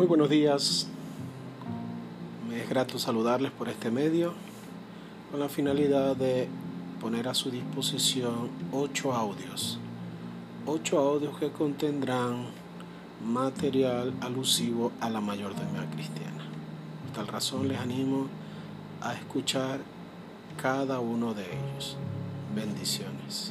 Muy buenos días. Me es grato saludarles por este medio con la finalidad de poner a su disposición ocho audios. Ocho audios que contendrán material alusivo a la mayordomía cristiana. Por tal razón les animo a escuchar cada uno de ellos. Bendiciones.